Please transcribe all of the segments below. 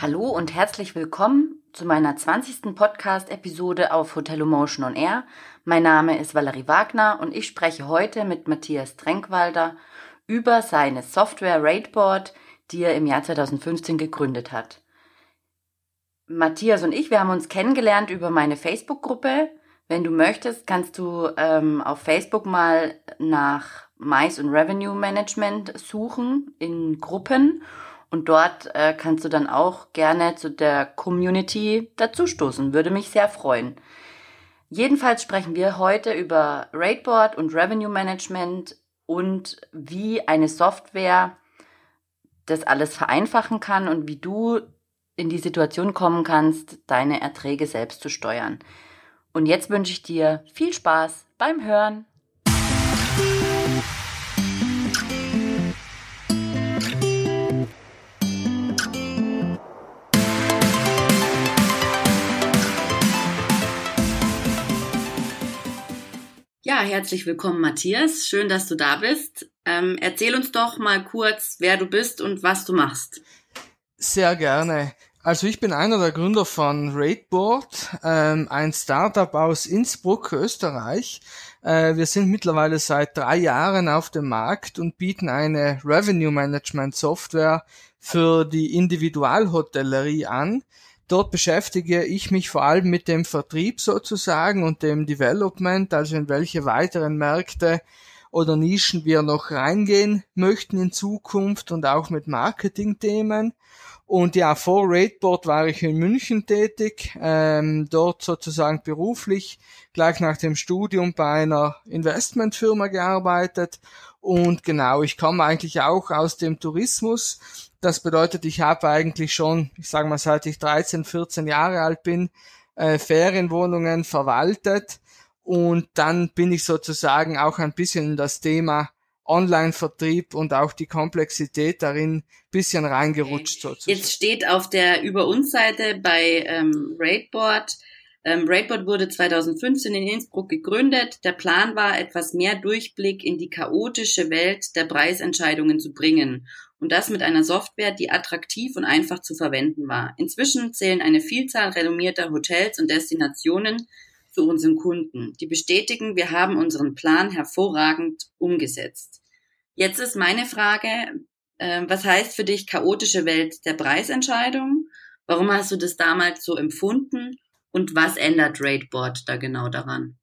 Hallo und herzlich willkommen zu meiner 20. Podcast-Episode auf Hotel Emotion on Air. Mein Name ist Valerie Wagner und ich spreche heute mit Matthias Trenkwalder über seine Software Raidboard, die er im Jahr 2015 gegründet hat. Matthias und ich, wir haben uns kennengelernt über meine Facebook-Gruppe. Wenn du möchtest, kannst du ähm, auf Facebook mal nach Mais und Revenue Management suchen in Gruppen und dort äh, kannst du dann auch gerne zu der Community dazustoßen. Würde mich sehr freuen. Jedenfalls sprechen wir heute über Raidboard und Revenue Management und wie eine Software das alles vereinfachen kann und wie du in die Situation kommen kannst, deine Erträge selbst zu steuern. Und jetzt wünsche ich dir viel Spaß beim Hören. Ja, herzlich willkommen, Matthias. Schön, dass du da bist. Ähm, erzähl uns doch mal kurz, wer du bist und was du machst. Sehr gerne. Also ich bin einer der Gründer von Raidboard, ähm, ein Startup aus Innsbruck, Österreich. Äh, wir sind mittlerweile seit drei Jahren auf dem Markt und bieten eine Revenue Management Software für die Individualhotellerie an. Dort beschäftige ich mich vor allem mit dem Vertrieb sozusagen und dem Development, also in welche weiteren Märkte oder Nischen wir noch reingehen möchten in Zukunft und auch mit Marketingthemen. Und ja, vor Raidboard war ich in München tätig, ähm, dort sozusagen beruflich, gleich nach dem Studium bei einer Investmentfirma gearbeitet. Und genau, ich komme eigentlich auch aus dem Tourismus das bedeutet, ich habe eigentlich schon, ich sage mal, seit ich 13, 14 Jahre alt bin, äh, Ferienwohnungen verwaltet und dann bin ich sozusagen auch ein bisschen in das Thema Online-Vertrieb und auch die Komplexität darin bisschen reingerutscht okay. sozusagen. Jetzt steht auf der Über uns Seite bei ähm, Raidboard, ähm, Raidboard wurde 2015 in Innsbruck gegründet. Der Plan war, etwas mehr Durchblick in die chaotische Welt der Preisentscheidungen zu bringen und das mit einer Software, die attraktiv und einfach zu verwenden war. Inzwischen zählen eine Vielzahl renommierter Hotels und Destinationen zu unseren Kunden, die bestätigen, wir haben unseren Plan hervorragend umgesetzt. Jetzt ist meine Frage, äh, was heißt für dich chaotische Welt der Preisentscheidung? Warum hast du das damals so empfunden? Und was ändert Raidboard da genau daran?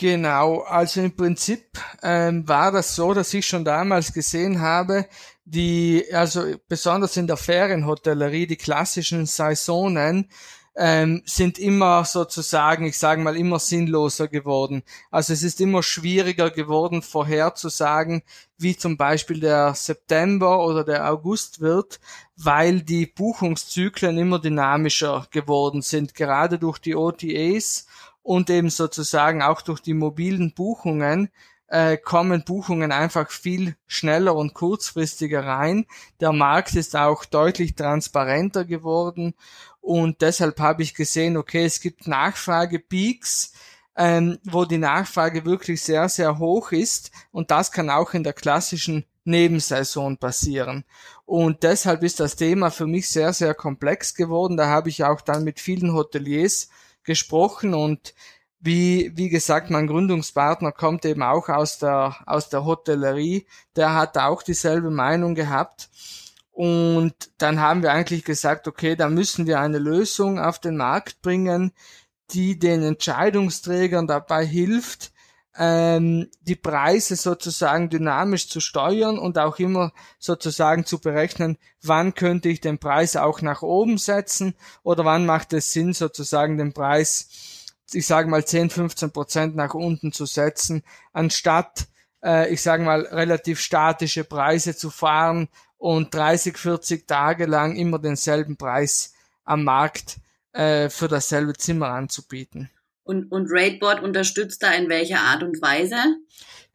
Genau, also im Prinzip ähm, war das so, dass ich schon damals gesehen habe, die, also besonders in der Ferienhotellerie, die klassischen Saisonen, ähm, sind immer sozusagen, ich sage mal, immer sinnloser geworden. Also es ist immer schwieriger geworden, vorherzusagen, wie zum Beispiel der September oder der August wird, weil die Buchungszyklen immer dynamischer geworden sind, gerade durch die OTAs und eben sozusagen auch durch die mobilen Buchungen äh, kommen Buchungen einfach viel schneller und kurzfristiger rein. Der Markt ist auch deutlich transparenter geworden und deshalb habe ich gesehen, okay, es gibt Nachfragepeaks, ähm, wo die Nachfrage wirklich sehr, sehr hoch ist und das kann auch in der klassischen Nebensaison passieren. Und deshalb ist das Thema für mich sehr, sehr komplex geworden. Da habe ich auch dann mit vielen Hoteliers gesprochen und wie, wie gesagt, mein Gründungspartner kommt eben auch aus der, aus der Hotellerie. Der hat auch dieselbe Meinung gehabt. Und dann haben wir eigentlich gesagt, okay, da müssen wir eine Lösung auf den Markt bringen, die den Entscheidungsträgern dabei hilft, ähm, die Preise sozusagen dynamisch zu steuern und auch immer sozusagen zu berechnen, wann könnte ich den Preis auch nach oben setzen oder wann macht es Sinn, sozusagen den Preis ich sage mal 10, 15 Prozent nach unten zu setzen, anstatt, äh, ich sage mal, relativ statische Preise zu fahren und 30, 40 Tage lang immer denselben Preis am Markt äh, für dasselbe Zimmer anzubieten. Und, und Raidboard unterstützt da in welcher Art und Weise?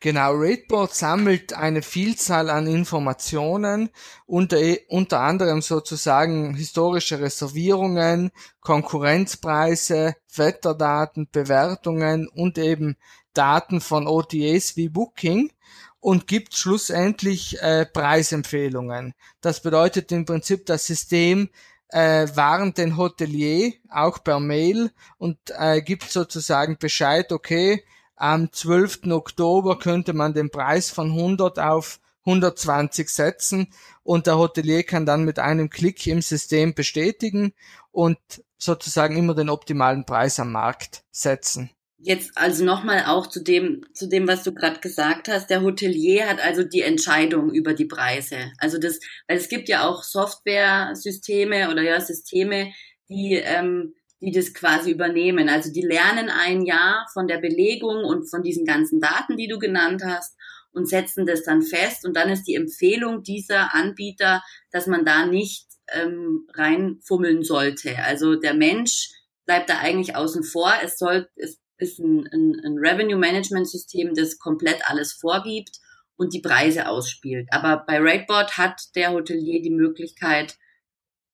Genau, Raidboard sammelt eine Vielzahl an Informationen, unter, unter anderem sozusagen historische Reservierungen, Konkurrenzpreise, Wetterdaten, Bewertungen und eben Daten von OTAs wie Booking und gibt schlussendlich äh, Preisempfehlungen. Das bedeutet im Prinzip, das System äh, warnt den Hotelier auch per Mail und äh, gibt sozusagen Bescheid, okay, am 12. Oktober könnte man den Preis von 100 auf 120 setzen und der Hotelier kann dann mit einem Klick im System bestätigen und sozusagen immer den optimalen Preis am Markt setzen. Jetzt also nochmal auch zu dem, zu dem, was du gerade gesagt hast. Der Hotelier hat also die Entscheidung über die Preise. Also das, weil es gibt ja auch Software-Systeme oder ja Systeme, die, ähm, die das quasi übernehmen. Also die lernen ein Jahr von der Belegung und von diesen ganzen Daten, die du genannt hast und setzen das dann fest. Und dann ist die Empfehlung dieser Anbieter, dass man da nicht ähm, reinfummeln sollte. Also der Mensch bleibt da eigentlich außen vor. Es soll, es ist ein, ein, ein Revenue Management System, das komplett alles vorgibt und die Preise ausspielt. Aber bei Rateboard hat der Hotelier die Möglichkeit,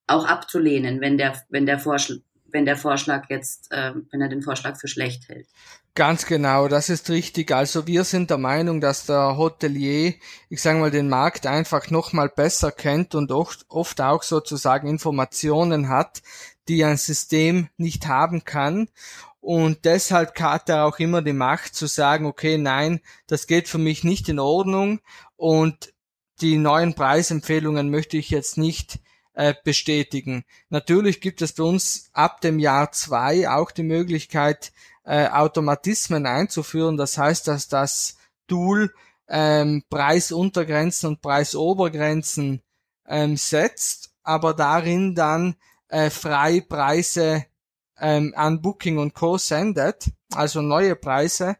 auch abzulehnen, wenn der, wenn der Vorschlag, wenn der Vorschlag jetzt, äh, wenn er den Vorschlag für schlecht hält. Ganz genau, das ist richtig. Also wir sind der Meinung, dass der Hotelier, ich sage mal, den Markt einfach nochmal besser kennt und oft, oft auch sozusagen Informationen hat, die ein System nicht haben kann. Und deshalb hat er auch immer die Macht zu sagen, okay, nein, das geht für mich nicht in Ordnung und die neuen Preisempfehlungen möchte ich jetzt nicht äh, bestätigen. Natürlich gibt es bei uns ab dem Jahr zwei auch die Möglichkeit, äh, Automatismen einzuführen. Das heißt, dass das Tool ähm, Preisuntergrenzen und Preisobergrenzen ähm, setzt, aber darin dann äh, frei Preise ähm, an Booking und Co. sendet, also neue Preise,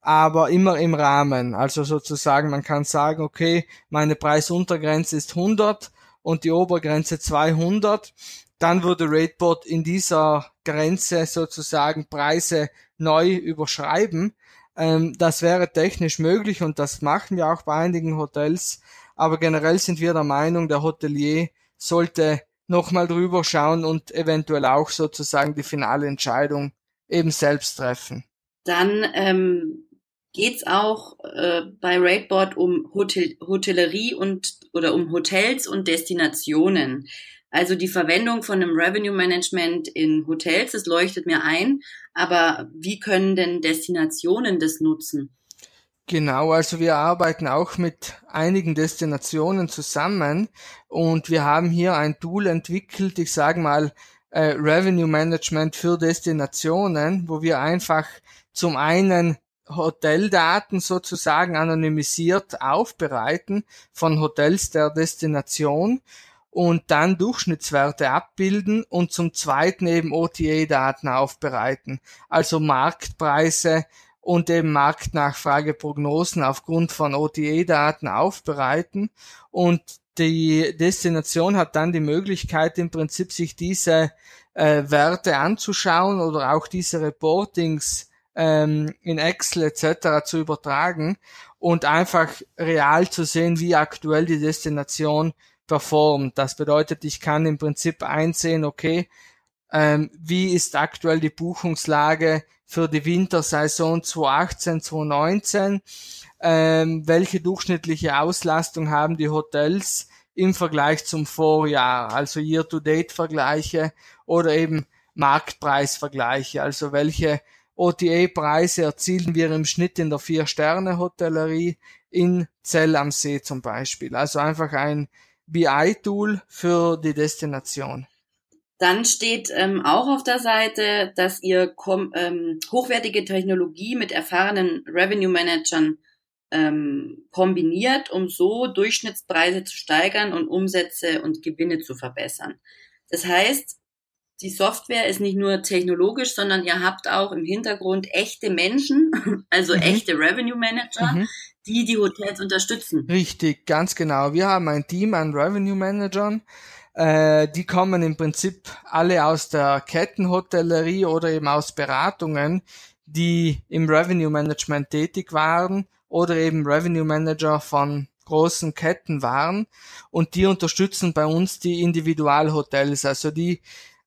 aber immer im Rahmen. Also sozusagen, man kann sagen, okay, meine Preisuntergrenze ist 100 und die Obergrenze 200. Dann würde Rateboard in dieser Grenze sozusagen Preise neu überschreiben. Ähm, das wäre technisch möglich und das machen wir auch bei einigen Hotels. Aber generell sind wir der Meinung, der Hotelier sollte nochmal drüber schauen und eventuell auch sozusagen die finale Entscheidung eben selbst treffen. Dann ähm, geht auch äh, bei Rateboard um Hotel Hotellerie und oder um Hotels und Destinationen. Also die Verwendung von einem Revenue Management in Hotels, das leuchtet mir ein. Aber wie können denn Destinationen das nutzen? Genau, also wir arbeiten auch mit einigen Destinationen zusammen und wir haben hier ein Tool entwickelt, ich sage mal äh, Revenue Management für Destinationen, wo wir einfach zum einen Hoteldaten sozusagen anonymisiert aufbereiten von Hotels der Destination und dann Durchschnittswerte abbilden und zum zweiten eben OTA-Daten aufbereiten, also Marktpreise, und eben Marktnachfrageprognosen aufgrund von OTA-Daten aufbereiten und die Destination hat dann die Möglichkeit im Prinzip sich diese äh, Werte anzuschauen oder auch diese Reportings ähm, in Excel etc. zu übertragen und einfach real zu sehen, wie aktuell die Destination performt. Das bedeutet, ich kann im Prinzip einsehen, okay, ähm, wie ist aktuell die Buchungslage für die Wintersaison 2018, 2019, ähm, welche durchschnittliche Auslastung haben die Hotels im Vergleich zum Vorjahr, also Year-to-Date-Vergleiche oder eben Marktpreisvergleiche, also welche OTA-Preise erzielen wir im Schnitt in der Vier-Sterne-Hotellerie in Zell am See zum Beispiel. Also einfach ein BI-Tool für die Destination. Dann steht ähm, auch auf der Seite, dass ihr ähm, hochwertige Technologie mit erfahrenen Revenue Managern ähm, kombiniert, um so Durchschnittspreise zu steigern und Umsätze und Gewinne zu verbessern. Das heißt, die Software ist nicht nur technologisch, sondern ihr habt auch im Hintergrund echte Menschen, also mhm. echte Revenue Manager, mhm. die die Hotels unterstützen. Richtig, ganz genau. Wir haben ein Team an Revenue Managern, äh, die kommen im Prinzip alle aus der Kettenhotellerie oder eben aus Beratungen, die im Revenue Management tätig waren oder eben Revenue Manager von großen Ketten waren. Und die unterstützen bei uns die Individualhotels, also die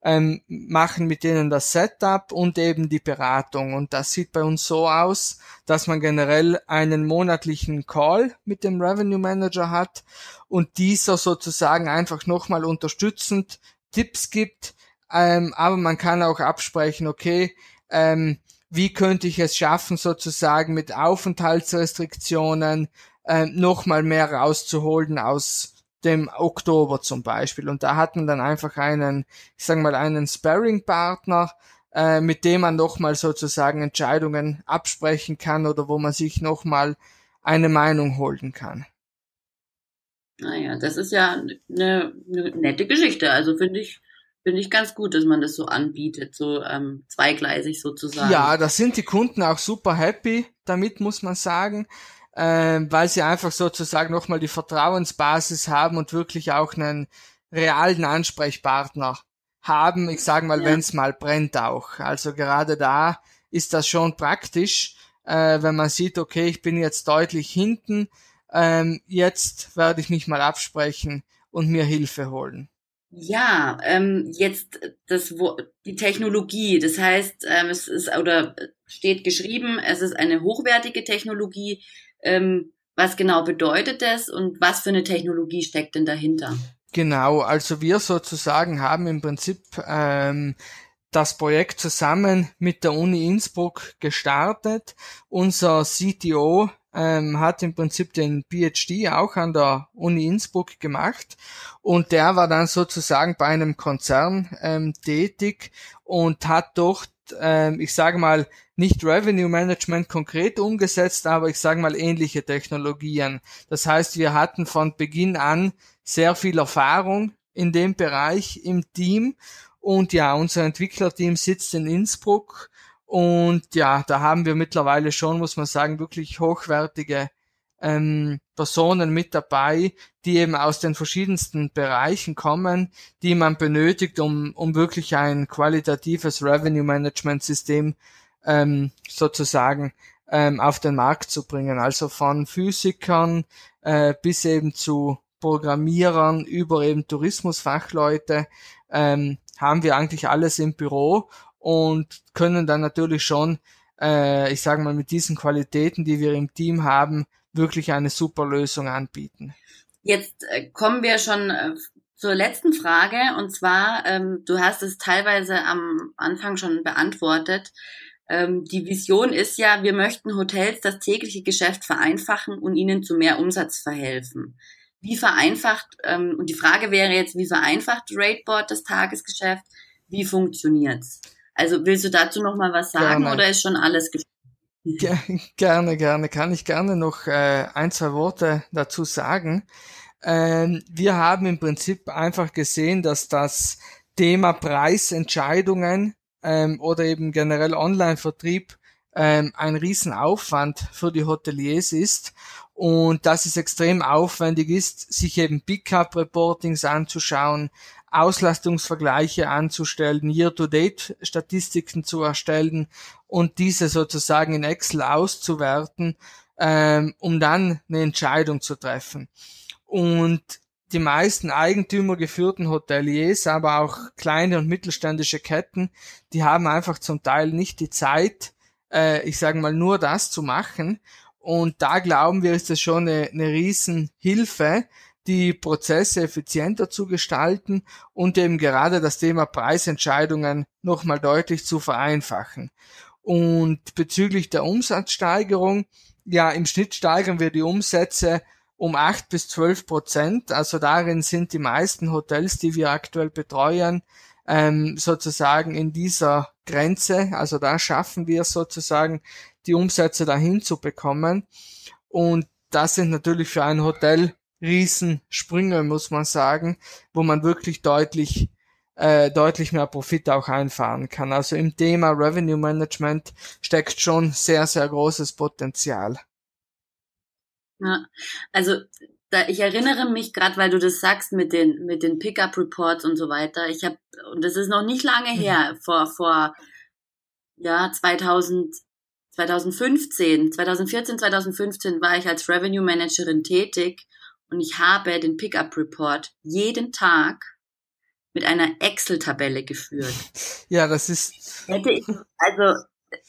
ähm, machen mit denen das Setup und eben die Beratung. Und das sieht bei uns so aus, dass man generell einen monatlichen Call mit dem Revenue Manager hat und dieser sozusagen einfach nochmal unterstützend Tipps gibt, ähm, aber man kann auch absprechen, okay, ähm, wie könnte ich es schaffen, sozusagen mit Aufenthaltsrestriktionen ähm, nochmal mehr rauszuholen aus dem Oktober zum Beispiel. Und da hat man dann einfach einen, ich sage mal, einen Sparring-Partner, äh, mit dem man nochmal sozusagen Entscheidungen absprechen kann oder wo man sich nochmal eine Meinung holen kann. Naja, das ist ja eine, eine nette Geschichte. Also finde ich, finde ich ganz gut, dass man das so anbietet, so ähm, zweigleisig sozusagen. Ja, da sind die Kunden auch super happy damit, muss man sagen, äh, weil sie einfach sozusagen nochmal die Vertrauensbasis haben und wirklich auch einen realen Ansprechpartner haben. Ich sage mal, ja. wenn es mal brennt auch. Also gerade da ist das schon praktisch, äh, wenn man sieht, okay, ich bin jetzt deutlich hinten, ähm, jetzt werde ich mich mal absprechen und mir Hilfe holen. Ja, ähm, jetzt das die Technologie. Das heißt, ähm, es ist oder steht geschrieben, es ist eine hochwertige Technologie. Ähm, was genau bedeutet das und was für eine Technologie steckt denn dahinter? Genau, also wir sozusagen haben im Prinzip ähm, das Projekt zusammen mit der Uni Innsbruck gestartet. Unser CTO ähm, hat im Prinzip den PhD auch an der Uni Innsbruck gemacht und der war dann sozusagen bei einem Konzern ähm, tätig und hat dort, ähm, ich sage mal, nicht Revenue Management konkret umgesetzt, aber ich sage mal ähnliche Technologien. Das heißt, wir hatten von Beginn an sehr viel Erfahrung in dem Bereich im Team und ja, unser Entwicklerteam sitzt in Innsbruck und ja, da haben wir mittlerweile schon, muss man sagen, wirklich hochwertige ähm, Personen mit dabei, die eben aus den verschiedensten Bereichen kommen, die man benötigt, um, um wirklich ein qualitatives Revenue Management System ähm, sozusagen ähm, auf den Markt zu bringen. Also von Physikern äh, bis eben zu Programmierern über eben Tourismusfachleute ähm, haben wir eigentlich alles im Büro und können dann natürlich schon, äh, ich sage mal, mit diesen Qualitäten, die wir im Team haben, wirklich eine super Lösung anbieten. Jetzt äh, kommen wir schon äh, zur letzten Frage und zwar, ähm, du hast es teilweise am Anfang schon beantwortet. Ähm, die Vision ist ja, wir möchten Hotels das tägliche Geschäft vereinfachen und ihnen zu mehr Umsatz verhelfen. Wie vereinfacht, ähm, und die Frage wäre jetzt, wie vereinfacht Rateboard das Tagesgeschäft? Wie funktioniert's? Also willst du dazu noch mal was sagen gerne. oder ist schon alles gesprochen? Gerne, gerne. Kann ich gerne noch äh, ein, zwei Worte dazu sagen. Ähm, wir haben im Prinzip einfach gesehen, dass das Thema Preisentscheidungen ähm, oder eben generell Online-Vertrieb ähm, ein Riesenaufwand für die Hoteliers ist und dass es extrem aufwendig ist, sich eben Pickup-Reportings anzuschauen, Auslastungsvergleiche anzustellen, Year-to-Date-Statistiken zu erstellen und diese sozusagen in Excel auszuwerten, ähm, um dann eine Entscheidung zu treffen. Und die meisten eigentümergeführten Hoteliers, aber auch kleine und mittelständische Ketten, die haben einfach zum Teil nicht die Zeit, äh, ich sage mal, nur das zu machen. Und da glauben wir, ist das schon eine, eine Riesenhilfe, die Prozesse effizienter zu gestalten und eben gerade das Thema Preisentscheidungen nochmal deutlich zu vereinfachen. Und bezüglich der Umsatzsteigerung, ja, im Schnitt steigern wir die Umsätze um acht bis zwölf Prozent. Also darin sind die meisten Hotels, die wir aktuell betreuen, ähm, sozusagen in dieser Grenze. Also da schaffen wir sozusagen die Umsätze dahin zu bekommen. Und das sind natürlich für ein Hotel Riesensprünge, muss man sagen, wo man wirklich deutlich äh, deutlich mehr Profit auch einfahren kann. Also im Thema Revenue Management steckt schon sehr, sehr großes Potenzial. Ja, also da, ich erinnere mich gerade, weil du das sagst mit den mit den Pickup Reports und so weiter. Ich habe und das ist noch nicht lange mhm. her, mhm. vor vor ja 2000 2015, 2014, 2015 war ich als Revenue Managerin tätig und ich habe den Pickup Report jeden Tag mit einer Excel-Tabelle geführt. Ja, das ist. Hätte ich, also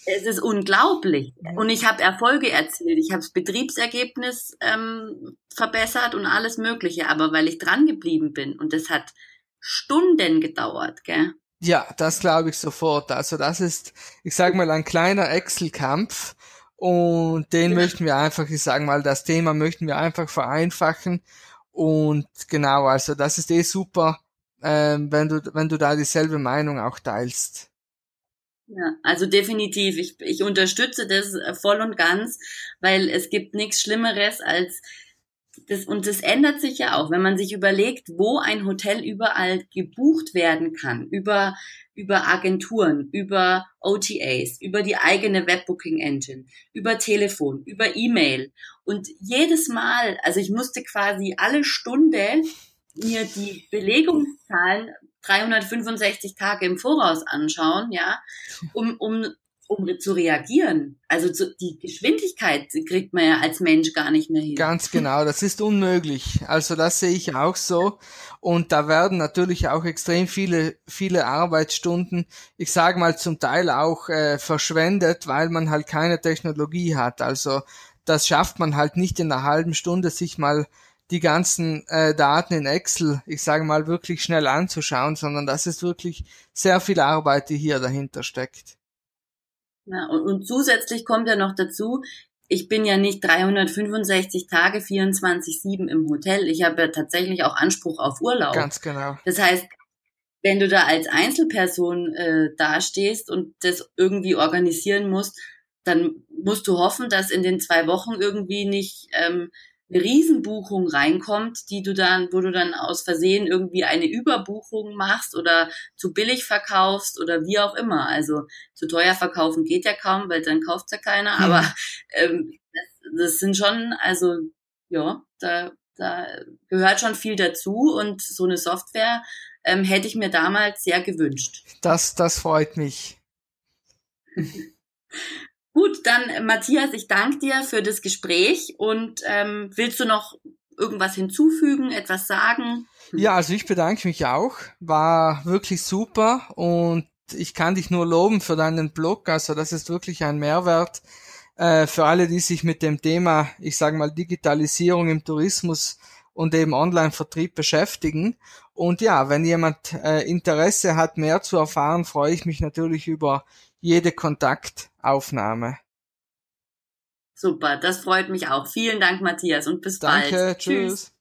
es ist unglaublich. Und ich habe Erfolge erzielt. Ich habe das Betriebsergebnis ähm, verbessert und alles Mögliche. Aber weil ich dran geblieben bin und das hat Stunden gedauert, gell? Ja, das glaube ich sofort. Also das ist, ich sage mal, ein kleiner Excel-Kampf und den ja. möchten wir einfach, ich sage mal, das Thema möchten wir einfach vereinfachen und genau, also das ist eh super, ähm, wenn du wenn du da dieselbe Meinung auch teilst. Ja, also definitiv. Ich, ich unterstütze das voll und ganz, weil es gibt nichts Schlimmeres als das, und das ändert sich ja auch, wenn man sich überlegt, wo ein Hotel überall gebucht werden kann, über, über Agenturen, über OTAs, über die eigene Webbooking Engine, über Telefon, über E-Mail. Und jedes Mal, also ich musste quasi alle Stunde mir die Belegungszahlen 365 Tage im Voraus anschauen, ja, um, um um zu reagieren. Also zu, die Geschwindigkeit kriegt man ja als Mensch gar nicht mehr hin. Ganz genau, das ist unmöglich. Also das sehe ich auch so. Und da werden natürlich auch extrem viele, viele Arbeitsstunden, ich sage mal zum Teil auch äh, verschwendet, weil man halt keine Technologie hat. Also das schafft man halt nicht in einer halben Stunde, sich mal die ganzen äh, Daten in Excel, ich sage mal, wirklich schnell anzuschauen, sondern das ist wirklich sehr viel Arbeit, die hier dahinter steckt. Ja, und, und zusätzlich kommt ja noch dazu, ich bin ja nicht 365 Tage 24-7 im Hotel. Ich habe ja tatsächlich auch Anspruch auf Urlaub. Ganz genau. Das heißt, wenn du da als Einzelperson äh, dastehst und das irgendwie organisieren musst, dann musst du hoffen, dass in den zwei Wochen irgendwie nicht ähm, eine Riesenbuchung reinkommt, die du dann, wo du dann aus Versehen irgendwie eine Überbuchung machst oder zu billig verkaufst oder wie auch immer. Also zu teuer verkaufen geht ja kaum, weil dann kauft ja keiner. Hm. Aber ähm, das, das sind schon, also ja, da, da gehört schon viel dazu und so eine Software ähm, hätte ich mir damals sehr gewünscht. Das, das freut mich. Gut, dann äh, Matthias, ich danke dir für das Gespräch und ähm, willst du noch irgendwas hinzufügen, etwas sagen? Ja, also ich bedanke mich auch. War wirklich super und ich kann dich nur loben für deinen Blog. Also das ist wirklich ein Mehrwert äh, für alle, die sich mit dem Thema, ich sage mal, Digitalisierung im Tourismus und eben Online-Vertrieb beschäftigen. Und ja, wenn jemand äh, Interesse hat, mehr zu erfahren, freue ich mich natürlich über jede Kontaktaufnahme. Super, das freut mich auch. Vielen Dank, Matthias, und bis Danke, bald. Danke, tschüss. tschüss.